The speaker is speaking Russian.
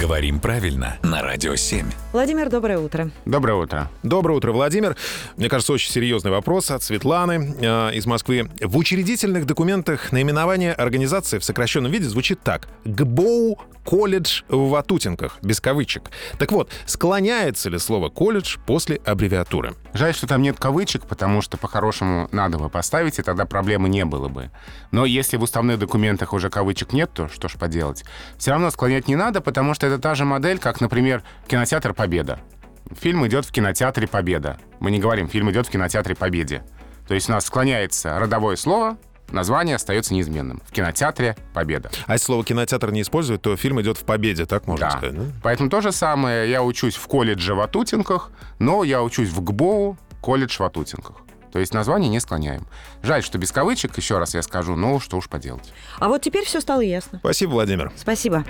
Говорим правильно на Радио 7. Владимир, доброе утро. Доброе утро. Доброе утро, Владимир. Мне кажется, очень серьезный вопрос от Светланы э, из Москвы. В учредительных документах наименование организации в сокращенном виде звучит так. ГБОУ колледж в Ватутинках, без кавычек. Так вот, склоняется ли слово колледж после аббревиатуры? Жаль, что там нет кавычек, потому что по-хорошему надо бы поставить, и тогда проблемы не было бы. Но если в уставных документах уже кавычек нет, то что ж поделать. Все равно склонять не надо, потому что это та же модель, как, например, кинотеатр «Победа». Фильм идет в кинотеатре «Победа». Мы не говорим «фильм идет в кинотеатре Победе». То есть у нас склоняется родовое слово, название остается неизменным. В кинотеатре «Победа». А если слово кинотеатр не используют, то фильм идет в победе, так можно Да. сказать? да? Поэтому то же самое. Я учусь в колледже в Атутинках, но я учусь в ГБОУ, колледж в Атутинках. То есть название не склоняем. Жаль, что без кавычек, еще раз я скажу, но что уж поделать. А вот теперь все стало ясно. Спасибо, Владимир. Спасибо.